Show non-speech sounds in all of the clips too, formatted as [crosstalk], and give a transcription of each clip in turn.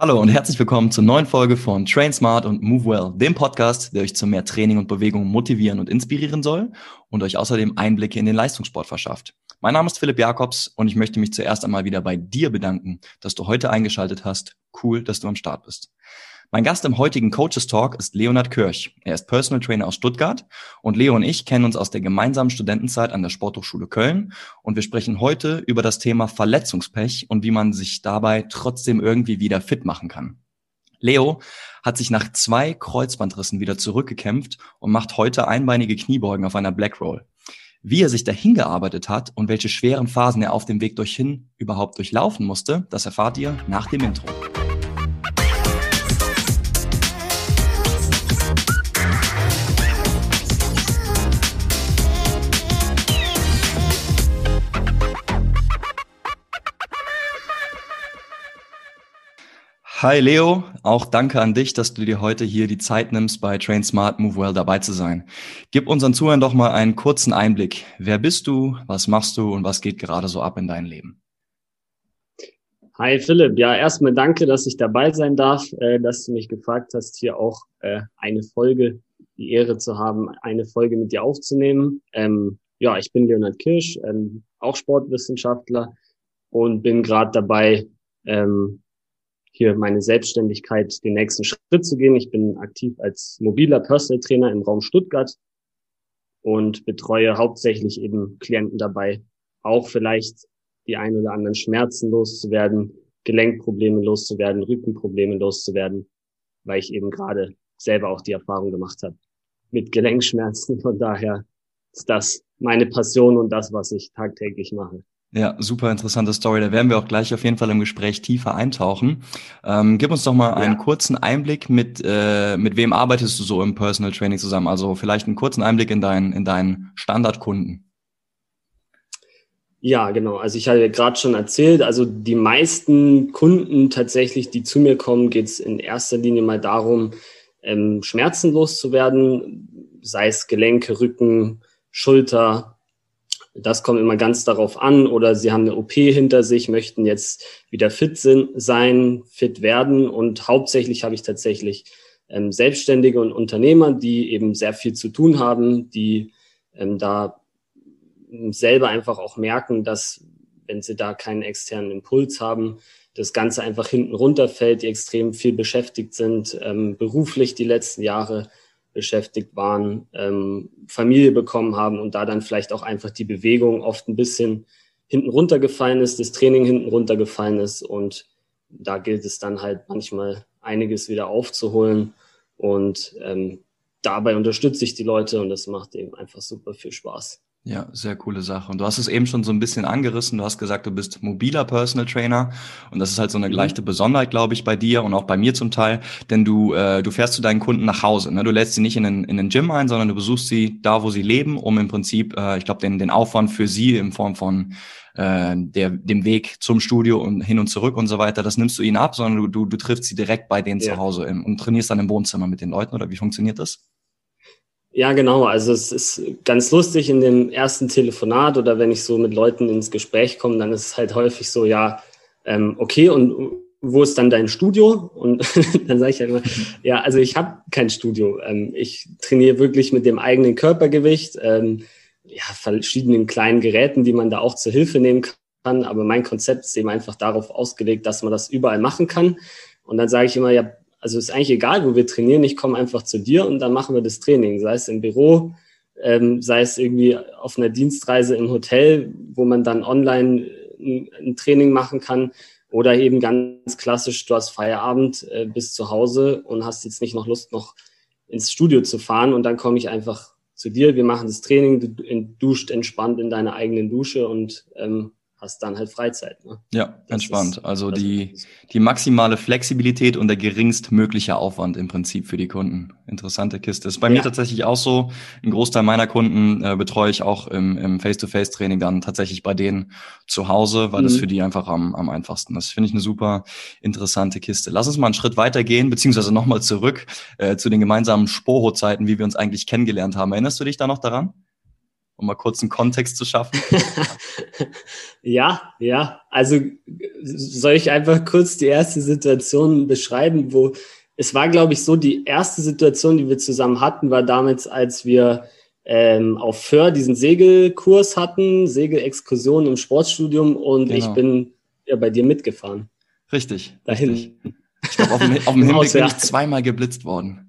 Hallo und herzlich willkommen zur neuen Folge von Train Smart und Move Well, dem Podcast, der euch zu mehr Training und Bewegung motivieren und inspirieren soll und euch außerdem Einblicke in den Leistungssport verschafft. Mein Name ist Philipp Jakobs und ich möchte mich zuerst einmal wieder bei dir bedanken, dass du heute eingeschaltet hast. Cool, dass du am Start bist. Mein Gast im heutigen Coaches Talk ist Leonard Kirch. Er ist Personal Trainer aus Stuttgart und Leo und ich kennen uns aus der gemeinsamen Studentenzeit an der Sporthochschule Köln und wir sprechen heute über das Thema Verletzungspech und wie man sich dabei trotzdem irgendwie wieder fit machen kann. Leo hat sich nach zwei Kreuzbandrissen wieder zurückgekämpft und macht heute einbeinige Kniebeugen auf einer Black Roll. Wie er sich dahin gearbeitet hat und welche schweren Phasen er auf dem Weg dorthin überhaupt durchlaufen musste, das erfahrt ihr nach dem Intro. Hi Leo, auch danke an dich, dass du dir heute hier die Zeit nimmst, bei Train Smart Move Well dabei zu sein. Gib unseren Zuhörern doch mal einen kurzen Einblick. Wer bist du, was machst du und was geht gerade so ab in deinem Leben? Hi Philipp, ja erstmal danke, dass ich dabei sein darf, äh, dass du mich gefragt hast, hier auch äh, eine Folge, die Ehre zu haben, eine Folge mit dir aufzunehmen. Ähm, ja, ich bin Leonhard Kirsch, ähm, auch Sportwissenschaftler und bin gerade dabei, ähm, hier meine Selbstständigkeit den nächsten Schritt zu gehen. Ich bin aktiv als mobiler Personal Trainer im Raum Stuttgart und betreue hauptsächlich eben Klienten dabei, auch vielleicht die ein oder anderen Schmerzen loszuwerden, Gelenkprobleme loszuwerden, Rückenprobleme loszuwerden, weil ich eben gerade selber auch die Erfahrung gemacht habe mit Gelenkschmerzen. Von daher ist das meine Passion und das, was ich tagtäglich mache. Ja, super interessante Story. Da werden wir auch gleich auf jeden Fall im Gespräch tiefer eintauchen. Ähm, gib uns doch mal einen kurzen Einblick mit, äh, mit wem arbeitest du so im Personal Training zusammen? Also vielleicht einen kurzen Einblick in deinen, in deinen Standardkunden. Ja, genau. Also ich hatte ja gerade schon erzählt, also die meisten Kunden tatsächlich, die zu mir kommen, geht es in erster Linie mal darum, ähm, schmerzenlos zu werden, sei es Gelenke, Rücken, Schulter, das kommt immer ganz darauf an. Oder sie haben eine OP hinter sich, möchten jetzt wieder fit sind, sein, fit werden. Und hauptsächlich habe ich tatsächlich ähm, Selbstständige und Unternehmer, die eben sehr viel zu tun haben, die ähm, da selber einfach auch merken, dass wenn sie da keinen externen Impuls haben, das Ganze einfach hinten runterfällt, die extrem viel beschäftigt sind, ähm, beruflich die letzten Jahre beschäftigt waren, ähm, Familie bekommen haben und da dann vielleicht auch einfach die Bewegung oft ein bisschen hinten runtergefallen ist, das Training hinten runtergefallen ist und da gilt es dann halt manchmal einiges wieder aufzuholen und ähm, dabei unterstütze ich die Leute und das macht eben einfach super viel Spaß. Ja, sehr coole Sache. Und du hast es eben schon so ein bisschen angerissen. Du hast gesagt, du bist mobiler Personal Trainer. Und das ist halt so eine mhm. leichte Besonderheit, glaube ich, bei dir und auch bei mir zum Teil. Denn du, äh, du fährst zu deinen Kunden nach Hause. Ne? Du lädst sie nicht in den, in den Gym ein, sondern du besuchst sie da, wo sie leben, um im Prinzip, äh, ich glaube, den, den Aufwand für sie in Form von äh, der, dem Weg zum Studio und hin und zurück und so weiter, das nimmst du ihnen ab, sondern du, du, du triffst sie direkt bei denen ja. zu Hause im, und trainierst dann im Wohnzimmer mit den Leuten. Oder wie funktioniert das? Ja, genau. Also es ist ganz lustig in dem ersten Telefonat oder wenn ich so mit Leuten ins Gespräch komme, dann ist es halt häufig so, ja, ähm, okay, und wo ist dann dein Studio? Und [laughs] dann sage ich halt immer, ja, also ich habe kein Studio. Ähm, ich trainiere wirklich mit dem eigenen Körpergewicht, ähm, ja, verschiedenen kleinen Geräten, die man da auch zur Hilfe nehmen kann. Aber mein Konzept ist eben einfach darauf ausgelegt, dass man das überall machen kann. Und dann sage ich immer, ja, also ist eigentlich egal, wo wir trainieren. Ich komme einfach zu dir und dann machen wir das Training, sei es im Büro, ähm, sei es irgendwie auf einer Dienstreise im Hotel, wo man dann online ein, ein Training machen kann. Oder eben ganz klassisch, du hast Feierabend, äh, bist zu Hause und hast jetzt nicht noch Lust, noch ins Studio zu fahren. Und dann komme ich einfach zu dir, wir machen das Training, du duscht entspannt in deiner eigenen Dusche und ähm, hast dann halt Freizeit. Ne? Ja, das entspannt. Ist, also die, die maximale Flexibilität und der geringstmögliche Aufwand im Prinzip für die Kunden. Interessante Kiste. Das ist bei ja. mir tatsächlich auch so. Ein Großteil meiner Kunden äh, betreue ich auch im, im Face-to-Face-Training dann tatsächlich bei denen zu Hause, weil mhm. das für die einfach am, am einfachsten ist. Finde ich eine super interessante Kiste. Lass uns mal einen Schritt weitergehen, beziehungsweise nochmal zurück äh, zu den gemeinsamen Sporo-Zeiten, wie wir uns eigentlich kennengelernt haben. Erinnerst du dich da noch daran? Um mal kurz einen Kontext zu schaffen? [laughs] ja, ja. Also soll ich einfach kurz die erste Situation beschreiben, wo es war, glaube ich, so, die erste Situation, die wir zusammen hatten, war damals, als wir ähm, auf Föhr diesen Segelkurs hatten, Segelexkursion im Sportstudium und genau. ich bin ja bei dir mitgefahren. Richtig. Dahin. Richtig. Ich glaube, auf dem, auf dem [laughs] Hinweg bin ich zweimal geblitzt worden.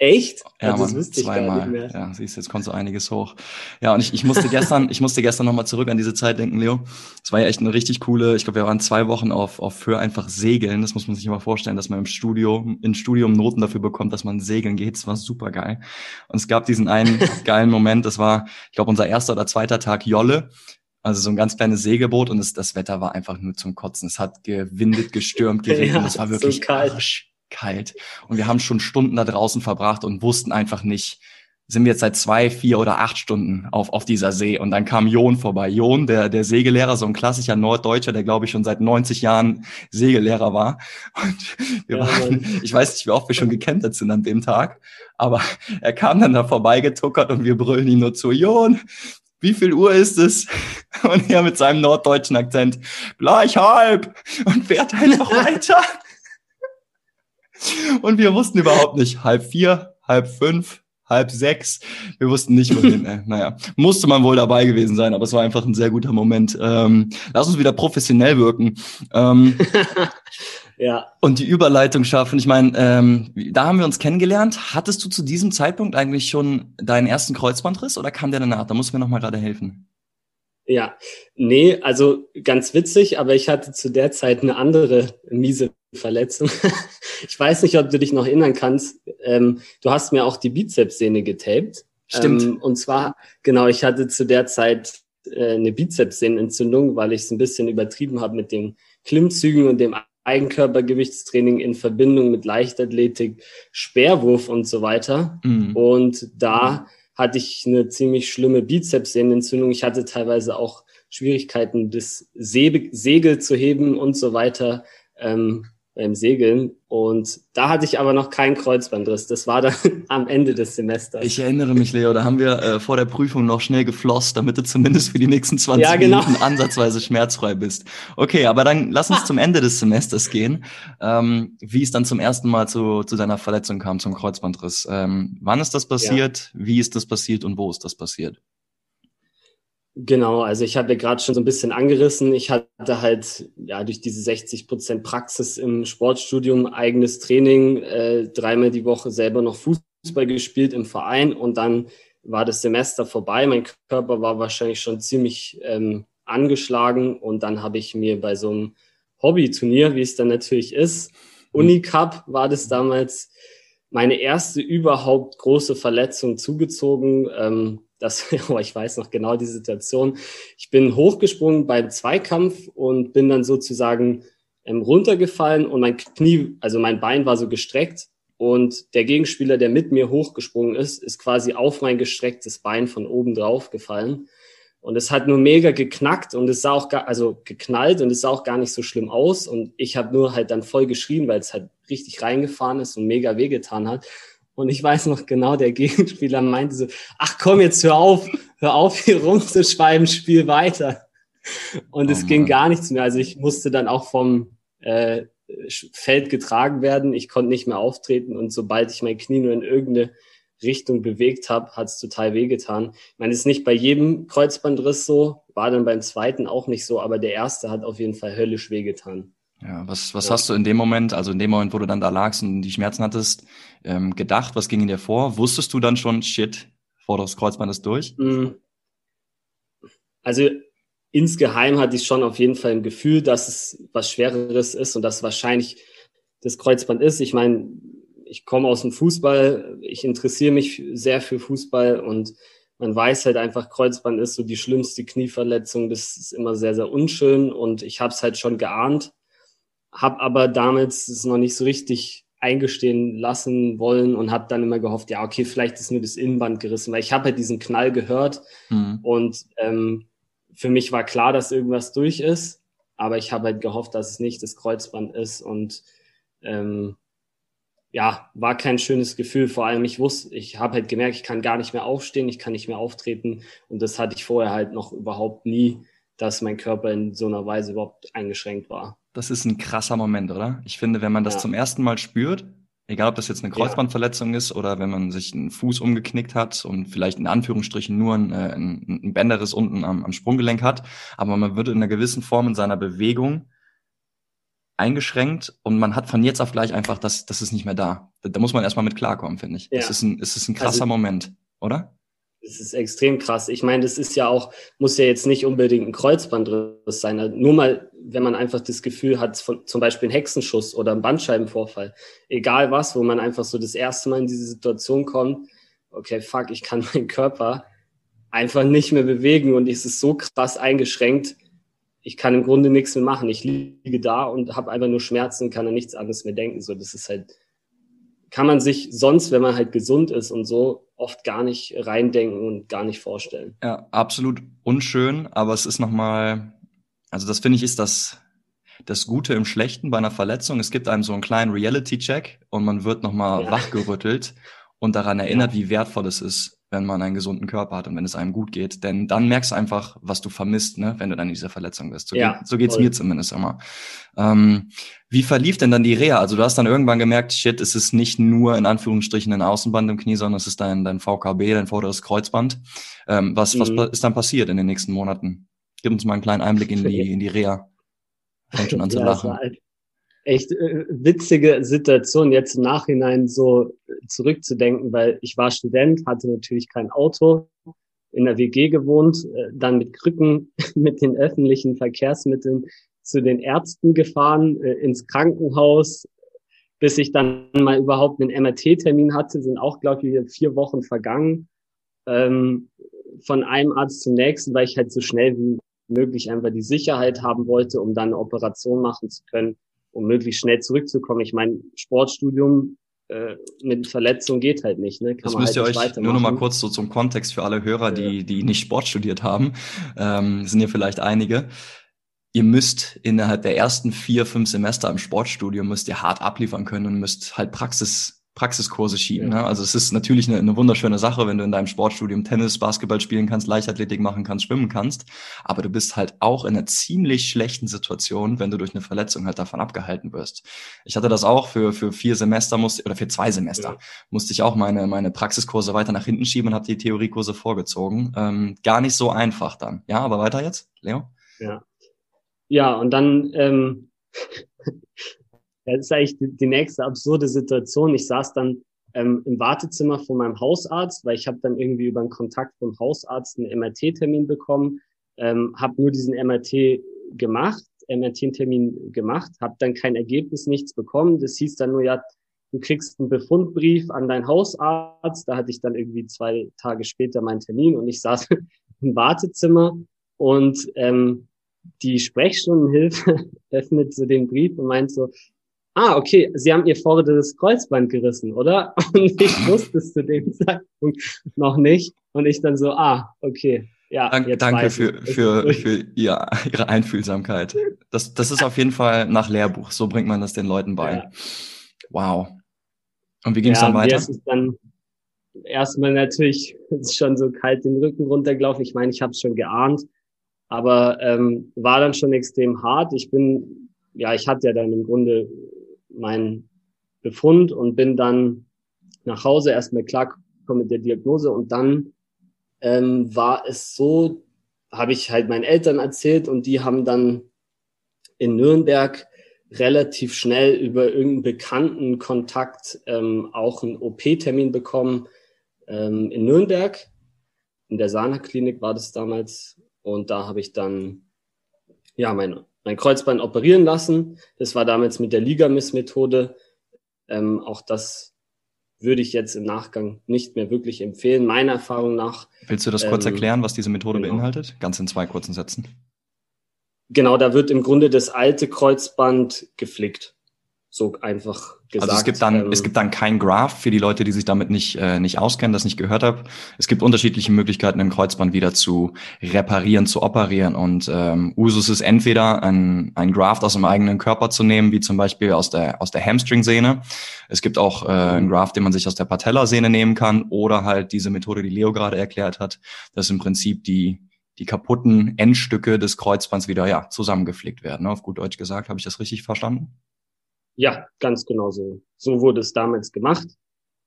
Echt? Ja, also, man, zweimal. Ja, siehst du, jetzt kommt so einiges hoch. Ja, und ich, ich musste gestern, ich musste gestern nochmal zurück an diese Zeit denken, Leo. Es war ja echt eine richtig coole, ich glaube, wir waren zwei Wochen auf, auf für einfach segeln. Das muss man sich immer vorstellen, dass man im Studio, im Studium Noten dafür bekommt, dass man segeln geht. Das war super geil. Und es gab diesen einen [laughs] geilen Moment, das war, ich glaube, unser erster oder zweiter Tag Jolle. Also so ein ganz kleines Segelboot und es, das Wetter war einfach nur zum Kotzen. Es hat gewindet, gestürmt, [laughs] geregnet. es war wirklich so kalt. Arsch kalt. Und wir haben schon Stunden da draußen verbracht und wussten einfach nicht, sind wir jetzt seit zwei, vier oder acht Stunden auf, auf dieser See. Und dann kam Jon vorbei. Jon, der, der Segellehrer, so ein klassischer Norddeutscher, der glaube ich schon seit 90 Jahren Segellehrer war. Und wir ja, waren, ich weiß nicht, wie oft wir schon gekentert sind an dem Tag, aber er kam dann da vorbeigetuckert und wir brüllen ihn nur zu, Jon, wie viel Uhr ist es? Und er mit seinem norddeutschen Akzent, gleich halb und fährt einfach [laughs] weiter. Und wir wussten überhaupt nicht, halb vier, halb fünf, halb sechs. Wir wussten nicht, wohin. [laughs] äh, naja, musste man wohl dabei gewesen sein, aber es war einfach ein sehr guter Moment. Ähm, lass uns wieder professionell wirken. Ähm, [laughs] ja. Und die Überleitung schaffen. Ich meine, ähm, da haben wir uns kennengelernt. Hattest du zu diesem Zeitpunkt eigentlich schon deinen ersten Kreuzbandriss oder kam der danach? Da muss mir noch mal gerade helfen. Ja, nee, also ganz witzig, aber ich hatte zu der Zeit eine andere miese Verletzung. [laughs] ich weiß nicht, ob du dich noch erinnern kannst. Ähm, du hast mir auch die Bizepssehne getaped. Stimmt. Ähm, und zwar, genau, ich hatte zu der Zeit äh, eine Bizepssehnenentzündung, weil ich es ein bisschen übertrieben habe mit den Klimmzügen und dem Eigenkörpergewichtstraining in Verbindung mit Leichtathletik, Speerwurf und so weiter. Mhm. Und da hatte ich eine ziemlich schlimme Bizepssehnenentzündung. Ich hatte teilweise auch Schwierigkeiten, das Segel zu heben und so weiter. Ähm, beim Segeln. Und da hatte ich aber noch keinen Kreuzbandriss. Das war dann [laughs] am Ende des Semesters. Ich erinnere mich, Leo, da haben wir äh, vor der Prüfung noch schnell geflosst, damit du zumindest für die nächsten 20 ja, genau. Minuten ansatzweise schmerzfrei bist. Okay, aber dann lass uns zum Ende des Semesters gehen. Ähm, wie es dann zum ersten Mal zu, zu deiner Verletzung kam, zum Kreuzbandriss. Ähm, wann ist das passiert? Ja. Wie ist das passiert und wo ist das passiert? Genau, also ich habe ja gerade schon so ein bisschen angerissen. Ich hatte halt ja durch diese 60 Prozent Praxis im Sportstudium eigenes Training, äh, dreimal die Woche selber noch Fußball gespielt im Verein und dann war das Semester vorbei. Mein Körper war wahrscheinlich schon ziemlich ähm, angeschlagen und dann habe ich mir bei so einem Hobbyturnier, wie es dann natürlich ist, Unicup war das damals meine erste überhaupt große Verletzung zugezogen. Ähm, das, [laughs] oh, ich weiß noch genau die Situation. Ich bin hochgesprungen beim Zweikampf und bin dann sozusagen ähm, runtergefallen und mein Knie, also mein Bein war so gestreckt und der Gegenspieler, der mit mir hochgesprungen ist, ist quasi auf mein gestrecktes Bein von oben drauf gefallen. Und es hat nur mega geknackt und es sah auch gar, also geknallt und es sah auch gar nicht so schlimm aus. Und ich habe nur halt dann voll geschrien, weil es halt richtig reingefahren ist und mega wehgetan hat. Und ich weiß noch genau, der [laughs] Gegenspieler meinte so, ach komm, jetzt hör auf, hör auf hier rumzuschreiben, spiel weiter. Und oh es ging gar nichts mehr. Also ich musste dann auch vom äh, Feld getragen werden. Ich konnte nicht mehr auftreten und sobald ich mein Knie nur in irgendeine Richtung bewegt habe, hat es total wehgetan. Ich meine, es ist nicht bei jedem Kreuzbandriss so, war dann beim zweiten auch nicht so, aber der erste hat auf jeden Fall höllisch wehgetan. Ja, was, was ja. hast du in dem Moment, also in dem Moment, wo du dann da lagst und die Schmerzen hattest, ähm, gedacht? Was ging in dir vor? Wusstest du dann schon, shit, vorderes Kreuzband ist durch? Mhm. Also insgeheim hatte ich schon auf jeden Fall ein Gefühl, dass es was Schwereres ist und dass wahrscheinlich das Kreuzband ist. Ich meine, ich komme aus dem Fußball, ich interessiere mich sehr für Fußball und man weiß halt einfach, Kreuzband ist so die schlimmste Knieverletzung. Das ist immer sehr, sehr unschön und ich habe es halt schon geahnt habe aber damals es noch nicht so richtig eingestehen lassen wollen und habe dann immer gehofft, ja, okay, vielleicht ist nur das Innenband gerissen, weil ich habe halt diesen Knall gehört mhm. und ähm, für mich war klar, dass irgendwas durch ist, aber ich habe halt gehofft, dass es nicht das Kreuzband ist und ähm, ja, war kein schönes Gefühl. Vor allem, ich wusste, ich habe halt gemerkt, ich kann gar nicht mehr aufstehen, ich kann nicht mehr auftreten. Und das hatte ich vorher halt noch überhaupt nie, dass mein Körper in so einer Weise überhaupt eingeschränkt war. Das ist ein krasser Moment, oder? Ich finde, wenn man das ja. zum ersten Mal spürt, egal ob das jetzt eine Kreuzbandverletzung ja. ist oder wenn man sich einen Fuß umgeknickt hat und vielleicht in Anführungsstrichen nur ein, äh, ein, ein Bänderriss unten am, am Sprunggelenk hat, aber man wird in einer gewissen Form in seiner Bewegung eingeschränkt und man hat von jetzt auf gleich einfach, das, das ist nicht mehr da. Da, da muss man erstmal mit klarkommen, finde ich. Ja. Das ist ein, es ist ein krasser also, Moment, oder? Es ist extrem krass. Ich meine, das ist ja auch, muss ja jetzt nicht unbedingt ein Kreuzbandriss sein. Also nur mal, wenn man einfach das Gefühl hat, von, zum Beispiel einen Hexenschuss oder einen Bandscheibenvorfall, egal was, wo man einfach so das erste Mal in diese Situation kommt, okay, fuck, ich kann [laughs] meinen Körper einfach nicht mehr bewegen und es ist so krass eingeschränkt, ich kann im Grunde nichts mehr machen. Ich liege da und habe einfach nur Schmerzen, kann an nichts anderes mehr denken. So, das ist halt, kann man sich sonst, wenn man halt gesund ist und so, oft gar nicht reindenken und gar nicht vorstellen. Ja, absolut unschön, aber es ist nochmal, also das finde ich ist das, das Gute im Schlechten bei einer Verletzung. Es gibt einem so einen kleinen Reality-Check und man wird nochmal ja. wachgerüttelt und daran erinnert, ja. wie wertvoll es ist, wenn man einen gesunden Körper hat und wenn es einem gut geht. Denn dann merkst du einfach, was du vermisst, ne, wenn du dann in dieser Verletzung bist. So, ja, geht, so geht's mir zumindest immer. Ähm, wie verlief denn dann die Reha? Also du hast dann irgendwann gemerkt, shit, es ist nicht nur in Anführungsstrichen ein Außenband im Knie, sondern es ist dein, dein VKB, dein vorderes Kreuzband. Ähm, was, mhm. was ist dann passiert in den nächsten Monaten? Gib uns mal einen kleinen Einblick in die, in die Reha. Fängt schon an zu ja, lachen echt äh, witzige Situation, jetzt im Nachhinein so zurückzudenken, weil ich war Student, hatte natürlich kein Auto, in der WG gewohnt, äh, dann mit Krücken, [laughs] mit den öffentlichen Verkehrsmitteln zu den Ärzten gefahren, äh, ins Krankenhaus, bis ich dann mal überhaupt einen MRT-Termin hatte, sind auch, glaube ich, vier Wochen vergangen. Ähm, von einem Arzt zum nächsten, weil ich halt so schnell wie möglich einfach die Sicherheit haben wollte, um dann eine Operation machen zu können um möglichst schnell zurückzukommen. Ich meine, Sportstudium äh, mit Verletzung geht halt nicht. Ne? Kann das müsst halt ihr euch nur noch mal kurz so zum Kontext für alle Hörer, die, die nicht Sport studiert haben, ähm, sind hier vielleicht einige. Ihr müsst innerhalb der ersten vier, fünf Semester im Sportstudium müsst ihr hart abliefern können und müsst halt Praxis Praxiskurse schieben. Ne? Also es ist natürlich eine, eine wunderschöne Sache, wenn du in deinem Sportstudium Tennis, Basketball spielen kannst, Leichtathletik machen kannst, schwimmen kannst. Aber du bist halt auch in einer ziemlich schlechten Situation, wenn du durch eine Verletzung halt davon abgehalten wirst. Ich hatte das auch für, für vier Semester musste, oder für zwei Semester ja. musste ich auch meine, meine Praxiskurse weiter nach hinten schieben und habe die Theoriekurse vorgezogen. Ähm, gar nicht so einfach dann. Ja, aber weiter jetzt, Leo? Ja. Ja, und dann ähm, [laughs] Das ist eigentlich die, nächste absurde Situation. Ich saß dann ähm, im Wartezimmer von meinem Hausarzt, weil ich habe dann irgendwie über einen Kontakt vom Hausarzt einen MRT-Termin bekommen, ähm, habe nur diesen MRT gemacht, MRT-Termin gemacht, habe dann kein Ergebnis, nichts bekommen. Das hieß dann nur, ja, du kriegst einen Befundbrief an deinen Hausarzt. Da hatte ich dann irgendwie zwei Tage später meinen Termin und ich saß [laughs] im Wartezimmer und ähm, die Sprechstundenhilfe [laughs] öffnet so den Brief und meint so, ah, okay, Sie haben Ihr vorderes Kreuzband gerissen, oder? [laughs] Und ich wusste es zu dem Zeitpunkt noch nicht. Und ich dann so, ah, okay. Ja, danke, danke für, für, für ihr, [laughs] Ihre Einfühlsamkeit. Das, das ist auf jeden Fall nach Lehrbuch. So bringt man das den Leuten bei. Ja. Wow. Und wie ging es ja, dann weiter? Es ist dann erstmal natürlich [laughs] schon so kalt den Rücken runtergelaufen. Ich meine, ich habe es schon geahnt, aber ähm, war dann schon extrem hart. Ich bin, ja, ich hatte ja dann im Grunde meinen Befund und bin dann nach Hause erstmal klargekommen mit der Diagnose und dann ähm, war es so, habe ich halt meinen Eltern erzählt und die haben dann in Nürnberg relativ schnell über irgendeinen bekannten Kontakt ähm, auch einen OP-Termin bekommen ähm, in Nürnberg. In der Sana-Klinik war das damals. Und da habe ich dann ja meine mein Kreuzbein operieren lassen. Das war damals mit der Ligamis-Methode. Ähm, auch das würde ich jetzt im Nachgang nicht mehr wirklich empfehlen, meiner Erfahrung nach. Willst du das kurz ähm, erklären, was diese Methode genau. beinhaltet? Ganz in zwei kurzen Sätzen. Genau, da wird im Grunde das alte Kreuzband geflickt. So einfach gesagt. Also es gibt dann, ähm, es gibt dann kein Graph für die Leute, die sich damit nicht, äh, nicht auskennen, das nicht gehört haben. Es gibt unterschiedliche Möglichkeiten, ein Kreuzband wieder zu reparieren, zu operieren. Und ähm, Usus ist entweder ein, ein Graft aus dem eigenen Körper zu nehmen, wie zum Beispiel aus der, aus der Hamstring-Sehne. Es gibt auch äh, ein Graft, den man sich aus der Patellasehne nehmen kann, oder halt diese Methode, die Leo gerade erklärt hat. Das ist im Prinzip die, die kaputten Endstücke des Kreuzbands wieder ja, zusammengeflickt werden. Auf gut Deutsch gesagt, habe ich das richtig verstanden? Ja, ganz genau so. So wurde es damals gemacht.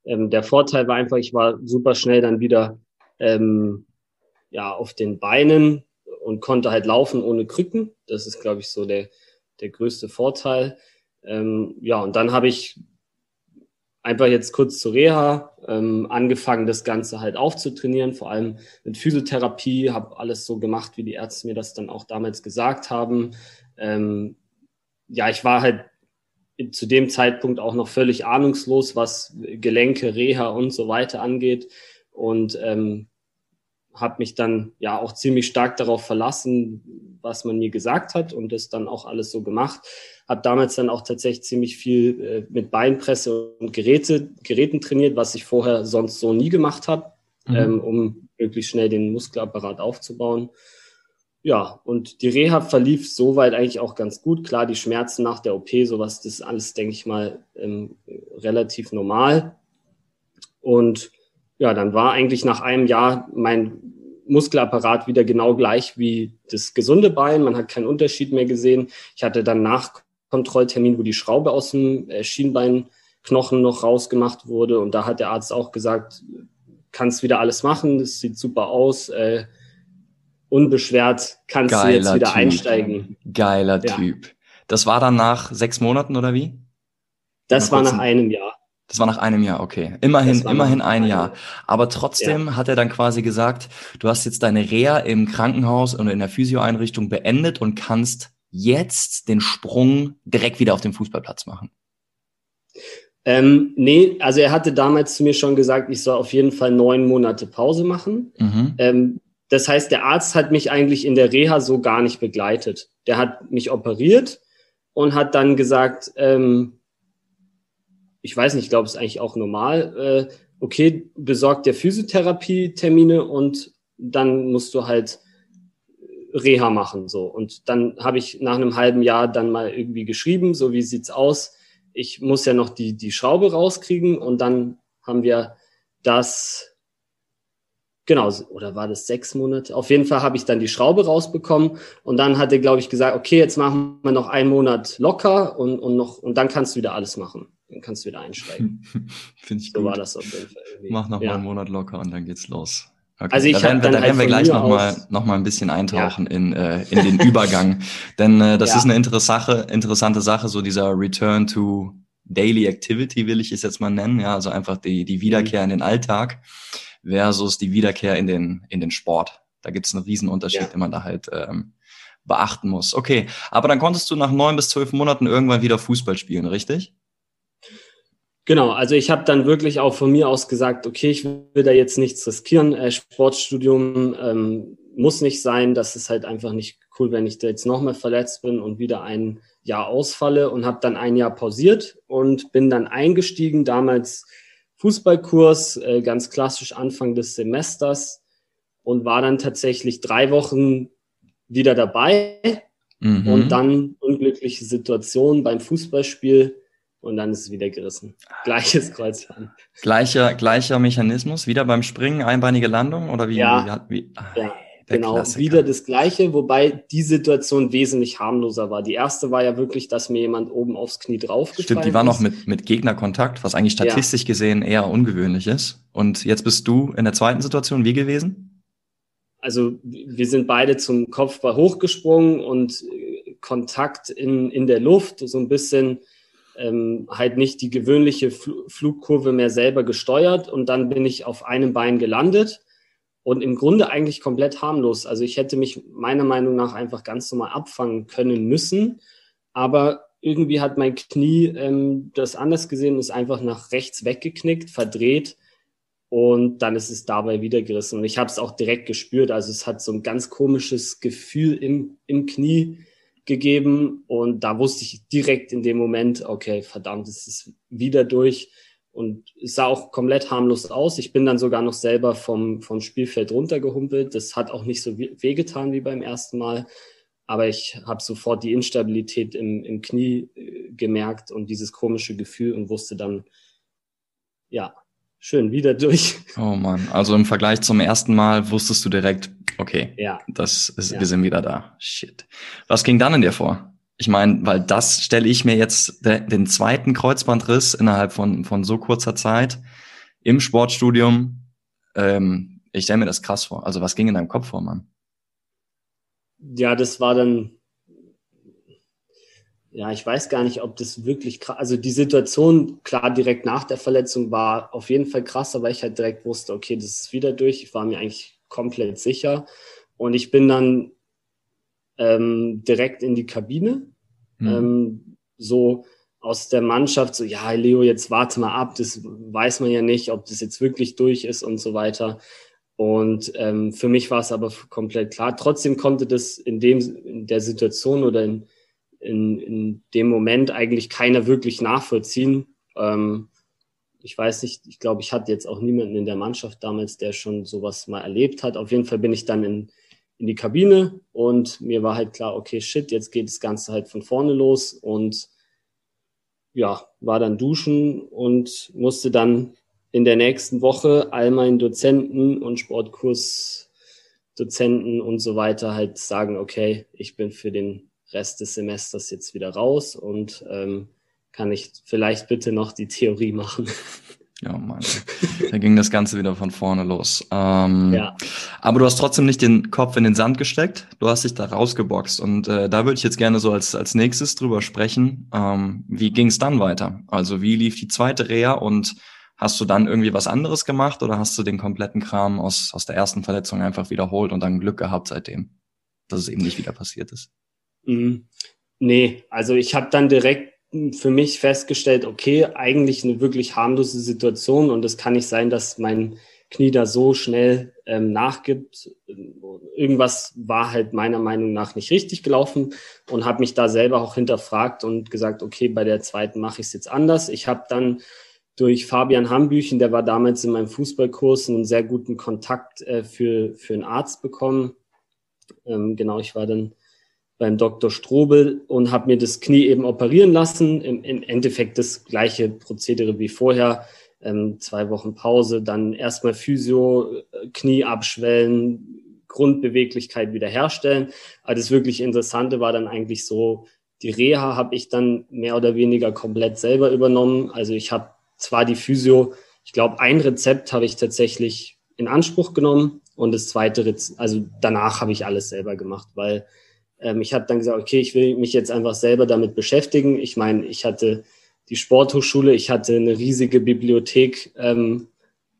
Ähm, der Vorteil war einfach, ich war super schnell dann wieder ähm, ja auf den Beinen und konnte halt laufen ohne Krücken. Das ist, glaube ich, so der der größte Vorteil. Ähm, ja, und dann habe ich einfach jetzt kurz zur Reha ähm, angefangen, das Ganze halt aufzutrainieren, vor allem mit Physiotherapie, habe alles so gemacht, wie die Ärzte mir das dann auch damals gesagt haben. Ähm, ja, ich war halt zu dem Zeitpunkt auch noch völlig ahnungslos, was Gelenke, Reha und so weiter angeht. Und ähm, habe mich dann ja auch ziemlich stark darauf verlassen, was man mir gesagt hat und das dann auch alles so gemacht. Habe damals dann auch tatsächlich ziemlich viel äh, mit Beinpresse und Geräte, Geräten trainiert, was ich vorher sonst so nie gemacht habe, mhm. ähm, um möglichst schnell den Muskelapparat aufzubauen. Ja, und die Reha verlief soweit eigentlich auch ganz gut. Klar, die Schmerzen nach der OP, sowas, das ist alles, denke ich mal, ähm, relativ normal. Und ja, dann war eigentlich nach einem Jahr mein Muskelapparat wieder genau gleich wie das gesunde Bein. Man hat keinen Unterschied mehr gesehen. Ich hatte dann Nachkontrolltermin, wo die Schraube aus dem äh, Schienbeinknochen noch rausgemacht wurde. Und da hat der Arzt auch gesagt, kannst wieder alles machen, das sieht super aus. Äh, unbeschwert kannst Geiler du jetzt wieder typ. einsteigen. Geiler ja. Typ. Das war dann nach sechs Monaten oder wie? Das war nach einem Jahr. Das war nach einem Jahr, okay. Immerhin, immerhin ein Jahr. Aber trotzdem ja. hat er dann quasi gesagt, du hast jetzt deine Reha im Krankenhaus und in der Physioeinrichtung beendet und kannst jetzt den Sprung direkt wieder auf den Fußballplatz machen. Ähm, nee, also er hatte damals zu mir schon gesagt, ich soll auf jeden Fall neun Monate Pause machen. Mhm. Ähm, das heißt, der Arzt hat mich eigentlich in der Reha so gar nicht begleitet. Der hat mich operiert und hat dann gesagt, ähm, ich weiß nicht, ich glaube, es ist eigentlich auch normal, äh, okay, besorgt der Physiotherapie-Termine und dann musst du halt Reha machen so. Und dann habe ich nach einem halben Jahr dann mal irgendwie geschrieben, so wie sieht's aus? Ich muss ja noch die, die Schraube rauskriegen und dann haben wir das Genau, oder war das sechs Monate? Auf jeden Fall habe ich dann die Schraube rausbekommen und dann hat er, glaube ich, gesagt, okay, jetzt machen wir noch einen Monat locker und, und noch und dann kannst du wieder alles machen. Dann kannst du wieder einsteigen. [laughs] Finde ich so gut. war das auf jeden Fall. Irgendwie. Mach noch ja. mal einen Monat locker und dann geht's los. Okay. Also ich da werden, wir, da werden halt wir gleich noch mal, noch mal ein bisschen eintauchen ja. in, äh, in den [laughs] Übergang. Denn äh, das ja. ist eine interessante, interessante Sache, so dieser Return to Daily Activity will ich es jetzt mal nennen. Ja, also einfach die, die Wiederkehr in den Alltag versus die Wiederkehr in den, in den Sport. Da gibt es einen Riesenunterschied, ja. den man da halt ähm, beachten muss. Okay, aber dann konntest du nach neun bis zwölf Monaten irgendwann wieder Fußball spielen, richtig? Genau, also ich habe dann wirklich auch von mir aus gesagt, okay, ich will da jetzt nichts riskieren. Äh, Sportstudium ähm, muss nicht sein. Das ist halt einfach nicht cool, wenn ich da jetzt nochmal verletzt bin und wieder ein Jahr ausfalle und habe dann ein Jahr pausiert und bin dann eingestiegen, damals Fußballkurs, äh, ganz klassisch Anfang des Semesters und war dann tatsächlich drei Wochen wieder dabei mhm. und dann unglückliche Situation beim Fußballspiel und dann ist es wieder gerissen. Gleiches Kreuzband. Gleicher, gleicher Mechanismus, wieder beim Springen, einbeinige Landung oder wie? Ja, wie, wie ah, ja genau, Klassiker. wieder das Gleiche, wobei die Situation wesentlich harmloser war. Die erste war ja wirklich, dass mir jemand oben aufs Knie draufgefallen Stimmt, die war noch mit, mit Gegnerkontakt, was eigentlich statistisch ja. gesehen eher ungewöhnlich ist. Und jetzt bist du in der zweiten Situation wie gewesen? Also wir sind beide zum Kopfball hochgesprungen und äh, Kontakt in, in der Luft, so ein bisschen ähm, halt nicht die gewöhnliche Flugkurve mehr selber gesteuert und dann bin ich auf einem Bein gelandet und im Grunde eigentlich komplett harmlos. Also ich hätte mich meiner Meinung nach einfach ganz normal abfangen können müssen, aber irgendwie hat mein Knie ähm, das anders gesehen, ist einfach nach rechts weggeknickt, verdreht und dann ist es dabei wieder gerissen. Und ich habe es auch direkt gespürt. Also es hat so ein ganz komisches Gefühl im, im Knie gegeben und da wusste ich direkt in dem Moment, okay, verdammt, es ist wieder durch und es sah auch komplett harmlos aus. Ich bin dann sogar noch selber vom, vom Spielfeld runtergehumpelt. Das hat auch nicht so wehgetan wie beim ersten Mal, aber ich habe sofort die Instabilität im, im Knie äh, gemerkt und dieses komische Gefühl und wusste dann, ja, schön, wieder durch. [laughs] Oh Mann, also im Vergleich zum ersten Mal wusstest du direkt, okay, ja. das ist, ja. wir sind wieder da. Shit. Was ging dann in dir vor? Ich meine, weil das stelle ich mir jetzt de, den zweiten Kreuzbandriss innerhalb von, von so kurzer Zeit im Sportstudium. Ähm, ich stelle mir das krass vor. Also was ging in deinem Kopf vor, Mann? Ja, das war dann ja, ich weiß gar nicht, ob das wirklich krass, also die Situation, klar, direkt nach der Verletzung war auf jeden Fall krass, aber ich halt direkt wusste, okay, das ist wieder durch. Ich war mir eigentlich komplett sicher. Und ich bin dann ähm, direkt in die Kabine, mhm. ähm, so aus der Mannschaft, so, ja, Leo, jetzt warte mal ab, das weiß man ja nicht, ob das jetzt wirklich durch ist und so weiter. Und ähm, für mich war es aber komplett klar. Trotzdem konnte das in dem in der Situation oder in in, in dem Moment eigentlich keiner wirklich nachvollziehen. Ähm, ich weiß nicht, ich glaube, ich hatte jetzt auch niemanden in der Mannschaft damals, der schon sowas mal erlebt hat. Auf jeden Fall bin ich dann in, in die Kabine und mir war halt klar, okay, shit, jetzt geht das Ganze halt von vorne los und ja, war dann duschen und musste dann in der nächsten Woche all meinen Dozenten und Sportkursdozenten und so weiter halt sagen, okay, ich bin für den Rest des Semesters jetzt wieder raus und ähm, kann ich vielleicht bitte noch die Theorie machen. [laughs] Ja, Mann. Da ging das Ganze wieder von vorne los. Ähm, ja. Aber du hast trotzdem nicht den Kopf in den Sand gesteckt. Du hast dich da rausgeboxt. Und äh, da würde ich jetzt gerne so als, als nächstes drüber sprechen. Ähm, wie ging es dann weiter? Also wie lief die zweite Reha und hast du dann irgendwie was anderes gemacht oder hast du den kompletten Kram aus, aus der ersten Verletzung einfach wiederholt und dann Glück gehabt seitdem, dass es eben nicht wieder passiert ist? Mhm. Nee, also ich habe dann direkt für mich festgestellt, okay, eigentlich eine wirklich harmlose Situation und es kann nicht sein, dass mein Knie da so schnell ähm, nachgibt. Irgendwas war halt meiner Meinung nach nicht richtig gelaufen und habe mich da selber auch hinterfragt und gesagt, okay, bei der zweiten mache ich es jetzt anders. Ich habe dann durch Fabian Hambüchen, der war damals in meinem Fußballkurs, einen sehr guten Kontakt äh, für, für einen Arzt bekommen. Ähm, genau, ich war dann beim Dr. Strobel und habe mir das Knie eben operieren lassen. Im, Im, Endeffekt das gleiche Prozedere wie vorher. Ähm, zwei Wochen Pause, dann erstmal Physio, äh, Knie abschwellen, Grundbeweglichkeit wiederherstellen. Aber das wirklich Interessante war dann eigentlich so, die Reha habe ich dann mehr oder weniger komplett selber übernommen. Also ich habe zwar die Physio, ich glaube, ein Rezept habe ich tatsächlich in Anspruch genommen und das zweite, Rezept, also danach habe ich alles selber gemacht, weil ähm, ich habe dann gesagt, okay, ich will mich jetzt einfach selber damit beschäftigen. Ich meine, ich hatte die Sporthochschule, ich hatte eine riesige Bibliothek ähm,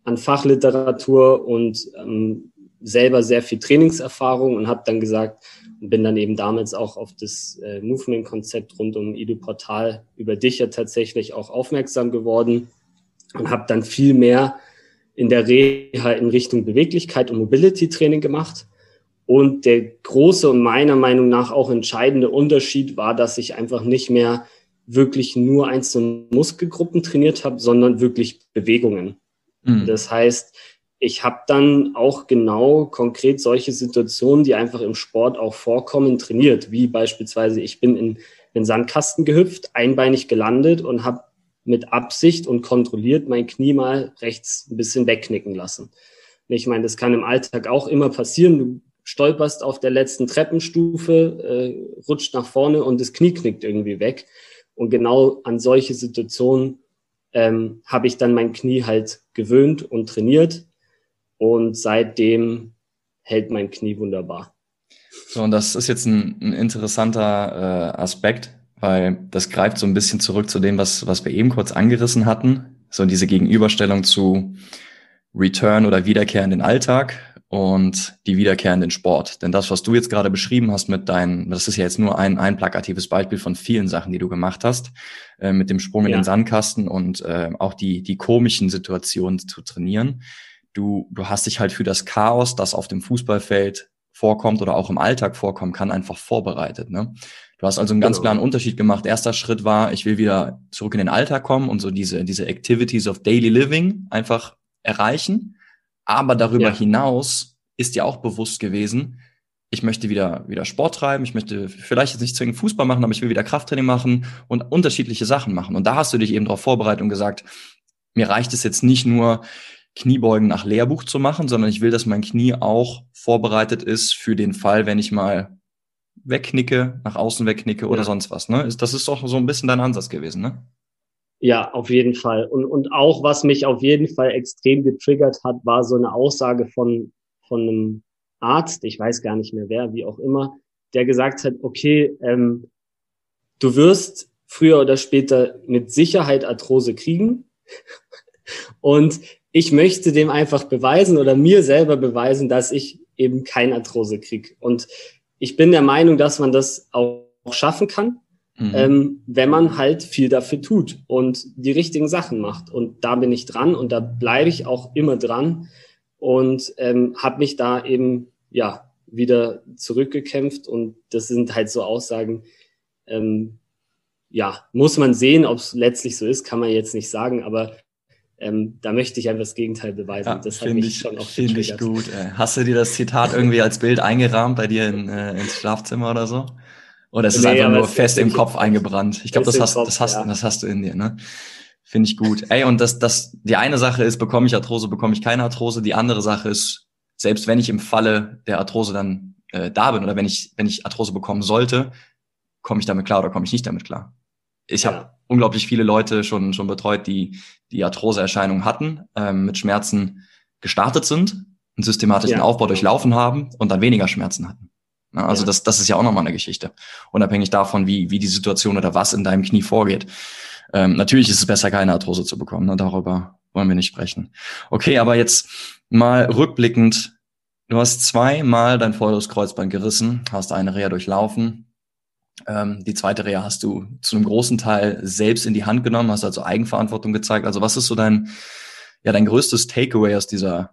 an Fachliteratur und ähm, selber sehr viel Trainingserfahrung und habe dann gesagt und bin dann eben damals auch auf das äh, Movement-Konzept rund um Idu Portal über dich ja tatsächlich auch aufmerksam geworden und habe dann viel mehr in der Reha in Richtung Beweglichkeit und Mobility-Training gemacht und der große und meiner Meinung nach auch entscheidende Unterschied war, dass ich einfach nicht mehr wirklich nur einzelne Muskelgruppen trainiert habe, sondern wirklich Bewegungen. Mhm. Das heißt, ich habe dann auch genau konkret solche Situationen, die einfach im Sport auch vorkommen, trainiert, wie beispielsweise ich bin in den Sandkasten gehüpft, einbeinig gelandet und habe mit Absicht und kontrolliert mein Knie mal rechts ein bisschen wegknicken lassen. Ich meine, das kann im Alltag auch immer passieren. Du stolperst auf der letzten Treppenstufe, äh, rutscht nach vorne und das Knie knickt irgendwie weg. Und genau an solche Situationen ähm, habe ich dann mein Knie halt gewöhnt und trainiert. Und seitdem hält mein Knie wunderbar. So, und das ist jetzt ein, ein interessanter äh, Aspekt, weil das greift so ein bisschen zurück zu dem, was, was wir eben kurz angerissen hatten. So diese Gegenüberstellung zu Return oder Wiederkehr in den Alltag und die Wiederkehr in den Sport. Denn das, was du jetzt gerade beschrieben hast mit deinen, das ist ja jetzt nur ein, ein plakatives Beispiel von vielen Sachen, die du gemacht hast, äh, mit dem Sprung ja. in den Sandkasten und äh, auch die, die komischen Situationen zu trainieren. Du, du hast dich halt für das Chaos, das auf dem Fußballfeld vorkommt oder auch im Alltag vorkommen kann, einfach vorbereitet. Ne? Du hast also einen ganz genau. klaren Unterschied gemacht. Erster Schritt war, ich will wieder zurück in den Alltag kommen und so diese, diese Activities of Daily Living einfach erreichen. Aber darüber ja. hinaus ist ja auch bewusst gewesen, ich möchte wieder, wieder Sport treiben, ich möchte vielleicht jetzt nicht zwingend Fußball machen, aber ich will wieder Krafttraining machen und unterschiedliche Sachen machen. Und da hast du dich eben darauf vorbereitet und gesagt, mir reicht es jetzt nicht nur, Kniebeugen nach Lehrbuch zu machen, sondern ich will, dass mein Knie auch vorbereitet ist für den Fall, wenn ich mal wegknicke, nach außen wegknicke oder ja. sonst was. Ne? Das ist doch so ein bisschen dein Ansatz gewesen, ne? Ja, auf jeden Fall. Und, und auch, was mich auf jeden Fall extrem getriggert hat, war so eine Aussage von, von einem Arzt, ich weiß gar nicht mehr wer, wie auch immer, der gesagt hat, okay, ähm, du wirst früher oder später mit Sicherheit Arthrose kriegen. [laughs] Und ich möchte dem einfach beweisen oder mir selber beweisen, dass ich eben kein Arthrose kriege. Und ich bin der Meinung, dass man das auch schaffen kann, mhm. ähm, wenn man halt viel dafür tut und die richtigen Sachen macht. Und da bin ich dran und da bleibe ich auch immer dran und ähm, habe mich da eben ja wieder zurückgekämpft. Und das sind halt so Aussagen, ähm, ja, muss man sehen, ob es letztlich so ist, kann man jetzt nicht sagen, aber ähm, da möchte ich einfach das Gegenteil beweisen. Ja, das finde ich, schon auch find ich gut. Hast du dir das Zitat irgendwie als Bild eingerahmt bei dir in, äh, ins Schlafzimmer oder so? Oder ist es nee, einfach nur fest im Kopf eingebrannt? Ich glaube, das hast, Kopf, das hast, ja. das hast du in dir, ne? Finde ich gut. Ey, und das, das, die eine Sache ist, bekomme ich Arthrose, bekomme ich keine Arthrose. Die andere Sache ist, selbst wenn ich im Falle der Arthrose dann äh, da bin oder wenn ich, wenn ich Arthrose bekommen sollte, komme ich damit klar oder komme ich nicht damit klar? Ich ja. habe unglaublich viele Leute schon, schon betreut, die die Arthroseerscheinungen hatten, ähm, mit Schmerzen gestartet sind, einen systematischen ja. Aufbau durchlaufen haben und dann weniger Schmerzen hatten. Na, also ja. das, das ist ja auch nochmal eine Geschichte. Unabhängig davon, wie, wie die Situation oder was in deinem Knie vorgeht. Ähm, natürlich ist es besser, keine Arthrose zu bekommen. Ne? Darüber wollen wir nicht sprechen. Okay, aber jetzt mal rückblickend. Du hast zweimal dein vorderes Kreuzband gerissen, hast eine Reha durchlaufen, ähm, die zweite Reha hast du zu einem großen Teil selbst in die Hand genommen, hast also Eigenverantwortung gezeigt. Also was ist so dein, ja, dein größtes Takeaway aus dieser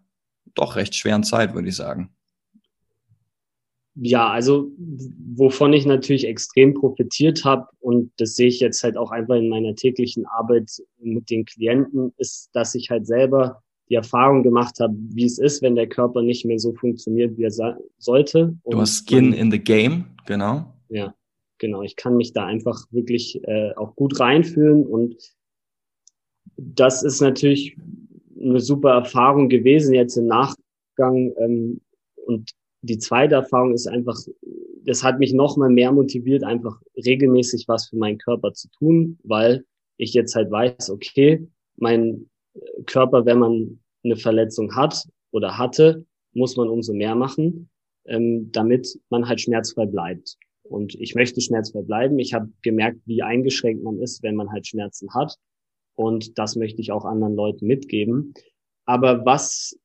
doch recht schweren Zeit, würde ich sagen? Ja, also wovon ich natürlich extrem profitiert habe und das sehe ich jetzt halt auch einfach in meiner täglichen Arbeit mit den Klienten, ist, dass ich halt selber die Erfahrung gemacht habe, wie es ist, wenn der Körper nicht mehr so funktioniert, wie er sollte. Und du hast Skin in the Game, genau. Ja, genau, ich kann mich da einfach wirklich äh, auch gut reinfühlen und das ist natürlich eine super Erfahrung gewesen jetzt im Nachgang ähm, und die zweite Erfahrung ist einfach, das hat mich noch mal mehr motiviert, einfach regelmäßig was für meinen Körper zu tun, weil ich jetzt halt weiß, okay, mein Körper, wenn man eine Verletzung hat oder hatte, muss man umso mehr machen, ähm, damit man halt schmerzfrei bleibt. Und ich möchte schmerzfrei bleiben. Ich habe gemerkt, wie eingeschränkt man ist, wenn man halt Schmerzen hat. Und das möchte ich auch anderen Leuten mitgeben. Aber was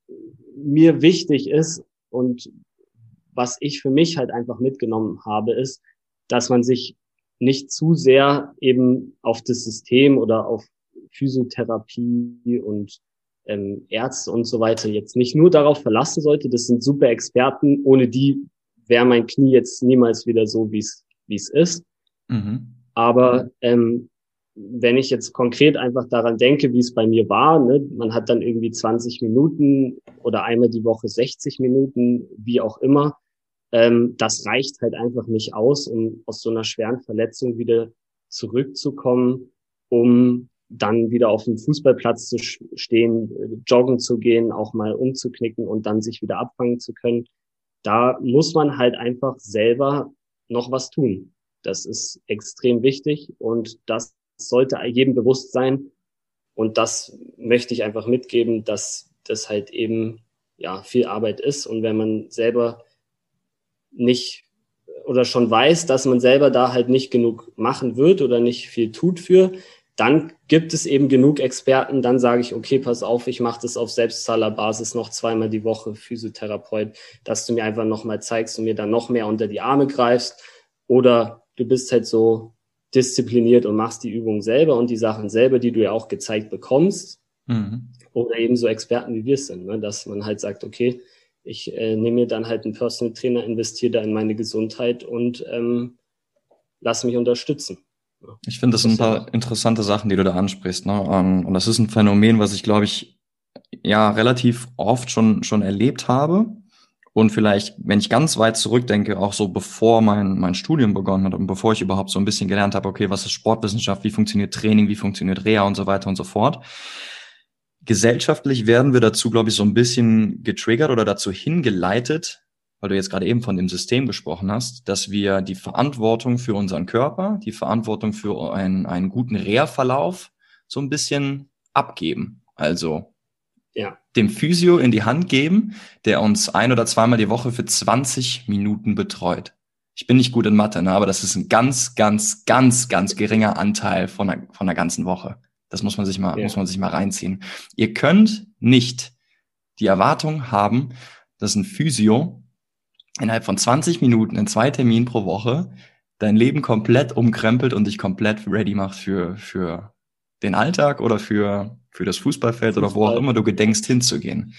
mir wichtig ist und was ich für mich halt einfach mitgenommen habe, ist, dass man sich nicht zu sehr eben auf das System oder auf Physiotherapie und ähm, Ärzte und so weiter jetzt nicht nur darauf verlassen sollte. Das sind super Experten, ohne die wäre mein Knie jetzt niemals wieder so, wie es wie es ist. Mhm. Aber ähm, wenn ich jetzt konkret einfach daran denke, wie es bei mir war, ne, man hat dann irgendwie 20 Minuten oder einmal die Woche 60 Minuten, wie auch immer, ähm, das reicht halt einfach nicht aus, um aus so einer schweren Verletzung wieder zurückzukommen, um dann wieder auf dem Fußballplatz zu stehen, joggen zu gehen, auch mal umzuknicken und dann sich wieder abfangen zu können da muss man halt einfach selber noch was tun. Das ist extrem wichtig und das sollte jedem bewusst sein. Und das möchte ich einfach mitgeben, dass das halt eben ja viel Arbeit ist. Und wenn man selber nicht oder schon weiß, dass man selber da halt nicht genug machen wird oder nicht viel tut für, dann gibt es eben genug Experten, dann sage ich, okay, pass auf, ich mache das auf Selbstzahlerbasis noch zweimal die Woche, Physiotherapeut, dass du mir einfach nochmal zeigst und mir dann noch mehr unter die Arme greifst. Oder du bist halt so diszipliniert und machst die Übungen selber und die Sachen selber, die du ja auch gezeigt bekommst. Mhm. Oder eben so Experten wie wir sind, ne? dass man halt sagt, okay, ich äh, nehme mir dann halt einen Personal Trainer, investiere da in meine Gesundheit und ähm, lass mich unterstützen. Ich finde, das sind ein paar interessante Sachen, die du da ansprichst. Ne? Ähm, und das ist ein Phänomen, was ich, glaube ich, ja relativ oft schon, schon erlebt habe. Und vielleicht, wenn ich ganz weit zurückdenke, auch so bevor mein, mein Studium begonnen hat und bevor ich überhaupt so ein bisschen gelernt habe, okay, was ist Sportwissenschaft, wie funktioniert Training, wie funktioniert Reha und so weiter und so fort. Gesellschaftlich werden wir dazu, glaube ich, so ein bisschen getriggert oder dazu hingeleitet, weil du jetzt gerade eben von dem System gesprochen hast, dass wir die Verantwortung für unseren Körper, die Verantwortung für einen, einen guten Reha-Verlauf so ein bisschen abgeben. Also ja. dem Physio in die Hand geben, der uns ein oder zweimal die Woche für 20 Minuten betreut. Ich bin nicht gut in Mathe, ne, aber das ist ein ganz, ganz, ganz, ganz geringer Anteil von der, von der ganzen Woche. Das muss man sich mal, ja. muss man sich mal reinziehen. Ihr könnt nicht die Erwartung haben, dass ein Physio innerhalb von 20 Minuten in zwei Terminen pro Woche dein Leben komplett umkrempelt und dich komplett ready macht für, für den Alltag oder für, für das Fußballfeld Fußball. oder wo auch immer du gedenkst hinzugehen.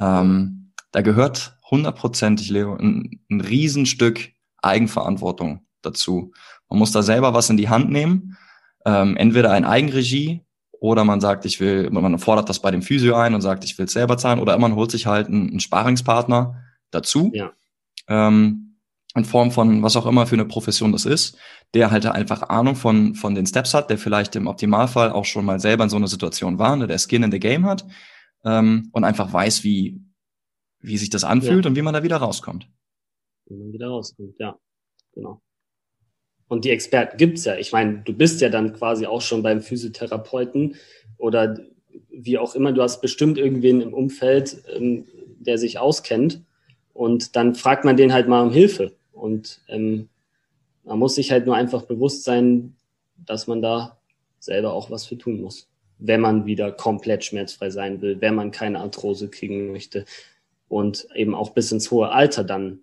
Ähm, da gehört hundertprozentig, Leo, ein, ein Riesenstück Eigenverantwortung dazu. Man muss da selber was in die Hand nehmen. Ähm, entweder ein Eigenregie oder man sagt, ich will, man fordert das bei dem Physio ein und sagt, ich will es selber zahlen oder man holt sich halt einen, einen Sparingspartner dazu. Ja ähm, in Form von was auch immer für eine Profession das ist, der halt einfach Ahnung von, von den Steps hat, der vielleicht im Optimalfall auch schon mal selber in so einer Situation war, ne, der Skin in the Game hat ähm, und einfach weiß, wie, wie sich das anfühlt ja. und wie man da wieder rauskommt. Wie man wieder rauskommt, ja, genau. Und die Experten gibt's ja. Ich meine, du bist ja dann quasi auch schon beim Physiotherapeuten oder wie auch immer. Du hast bestimmt irgendwen im Umfeld, ähm, der sich auskennt. Und dann fragt man den halt mal um Hilfe. Und ähm, man muss sich halt nur einfach bewusst sein, dass man da selber auch was für tun muss. Wenn man wieder komplett schmerzfrei sein will, wenn man keine Arthrose kriegen möchte und eben auch bis ins hohe Alter dann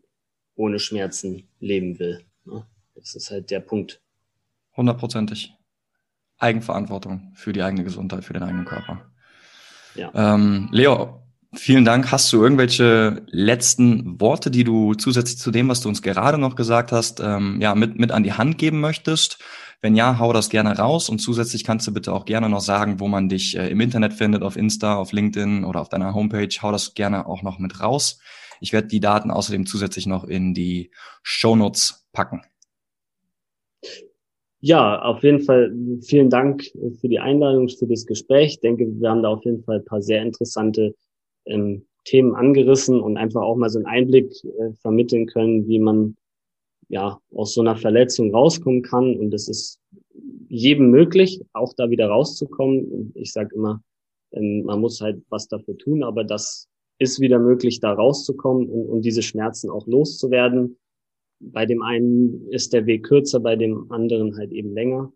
ohne Schmerzen leben will. Ne? Das ist halt der Punkt. Hundertprozentig. Eigenverantwortung für die eigene Gesundheit, für den eigenen Körper. Ja. Ähm, Leo, Vielen Dank. Hast du irgendwelche letzten Worte, die du zusätzlich zu dem, was du uns gerade noch gesagt hast, ähm, ja, mit, mit an die Hand geben möchtest? Wenn ja, hau das gerne raus und zusätzlich kannst du bitte auch gerne noch sagen, wo man dich äh, im Internet findet, auf Insta, auf LinkedIn oder auf deiner Homepage. Hau das gerne auch noch mit raus. Ich werde die Daten außerdem zusätzlich noch in die Show Notes packen. Ja, auf jeden Fall vielen Dank für die Einladung, für das Gespräch. Ich denke, wir haben da auf jeden Fall ein paar sehr interessante ähm, Themen angerissen und einfach auch mal so einen Einblick äh, vermitteln können, wie man ja aus so einer Verletzung rauskommen kann. Und es ist jedem möglich, auch da wieder rauszukommen. Ich sage immer, ähm, man muss halt was dafür tun, aber das ist wieder möglich, da rauszukommen und, und diese Schmerzen auch loszuwerden. Bei dem einen ist der Weg kürzer, bei dem anderen halt eben länger.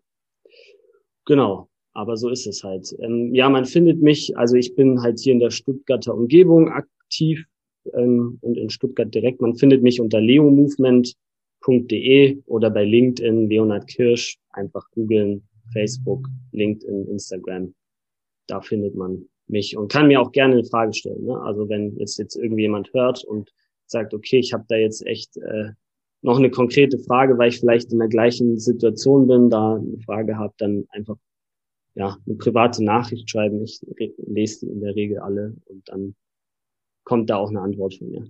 Genau. Aber so ist es halt. Ähm, ja, man findet mich, also ich bin halt hier in der Stuttgarter Umgebung aktiv ähm, und in Stuttgart direkt. Man findet mich unter leomovement.de oder bei LinkedIn Leonhard Kirsch. Einfach googeln, Facebook, LinkedIn, Instagram. Da findet man mich und kann mir auch gerne eine Frage stellen. Ne? Also wenn jetzt, jetzt irgendwie jemand hört und sagt, okay, ich habe da jetzt echt äh, noch eine konkrete Frage, weil ich vielleicht in der gleichen Situation bin, da eine Frage habe, dann einfach ja, eine private Nachricht schreiben. Ich lese die in der Regel alle und dann kommt da auch eine Antwort von mir.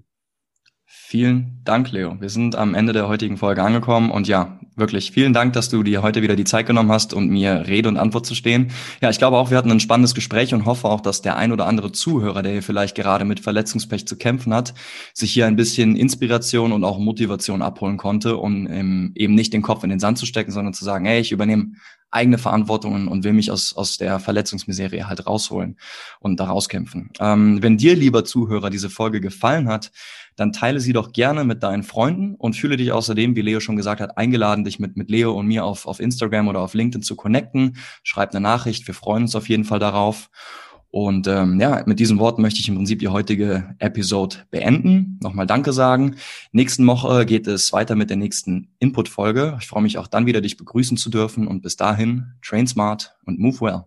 Vielen Dank, Leo. Wir sind am Ende der heutigen Folge angekommen und ja, wirklich vielen Dank, dass du dir heute wieder die Zeit genommen hast und mir Rede und Antwort zu stehen. Ja, ich glaube auch, wir hatten ein spannendes Gespräch und hoffe auch, dass der ein oder andere Zuhörer, der hier vielleicht gerade mit Verletzungspech zu kämpfen hat, sich hier ein bisschen Inspiration und auch Motivation abholen konnte, um eben nicht den Kopf in den Sand zu stecken, sondern zu sagen, hey, ich übernehme eigene Verantwortung und will mich aus, aus der Verletzungsmiserie halt rausholen und da rauskämpfen. Ähm, wenn dir, lieber Zuhörer, diese Folge gefallen hat, dann teile sie doch gerne mit deinen Freunden und fühle dich außerdem, wie Leo schon gesagt hat, eingeladen, dich mit, mit Leo und mir auf, auf Instagram oder auf LinkedIn zu connecten. Schreib eine Nachricht, wir freuen uns auf jeden Fall darauf. Und ähm, ja, mit diesen Worten möchte ich im Prinzip die heutige Episode beenden. Nochmal Danke sagen. Nächsten Woche geht es weiter mit der nächsten Input-Folge. Ich freue mich auch dann wieder, dich begrüßen zu dürfen. Und bis dahin, train smart und move well.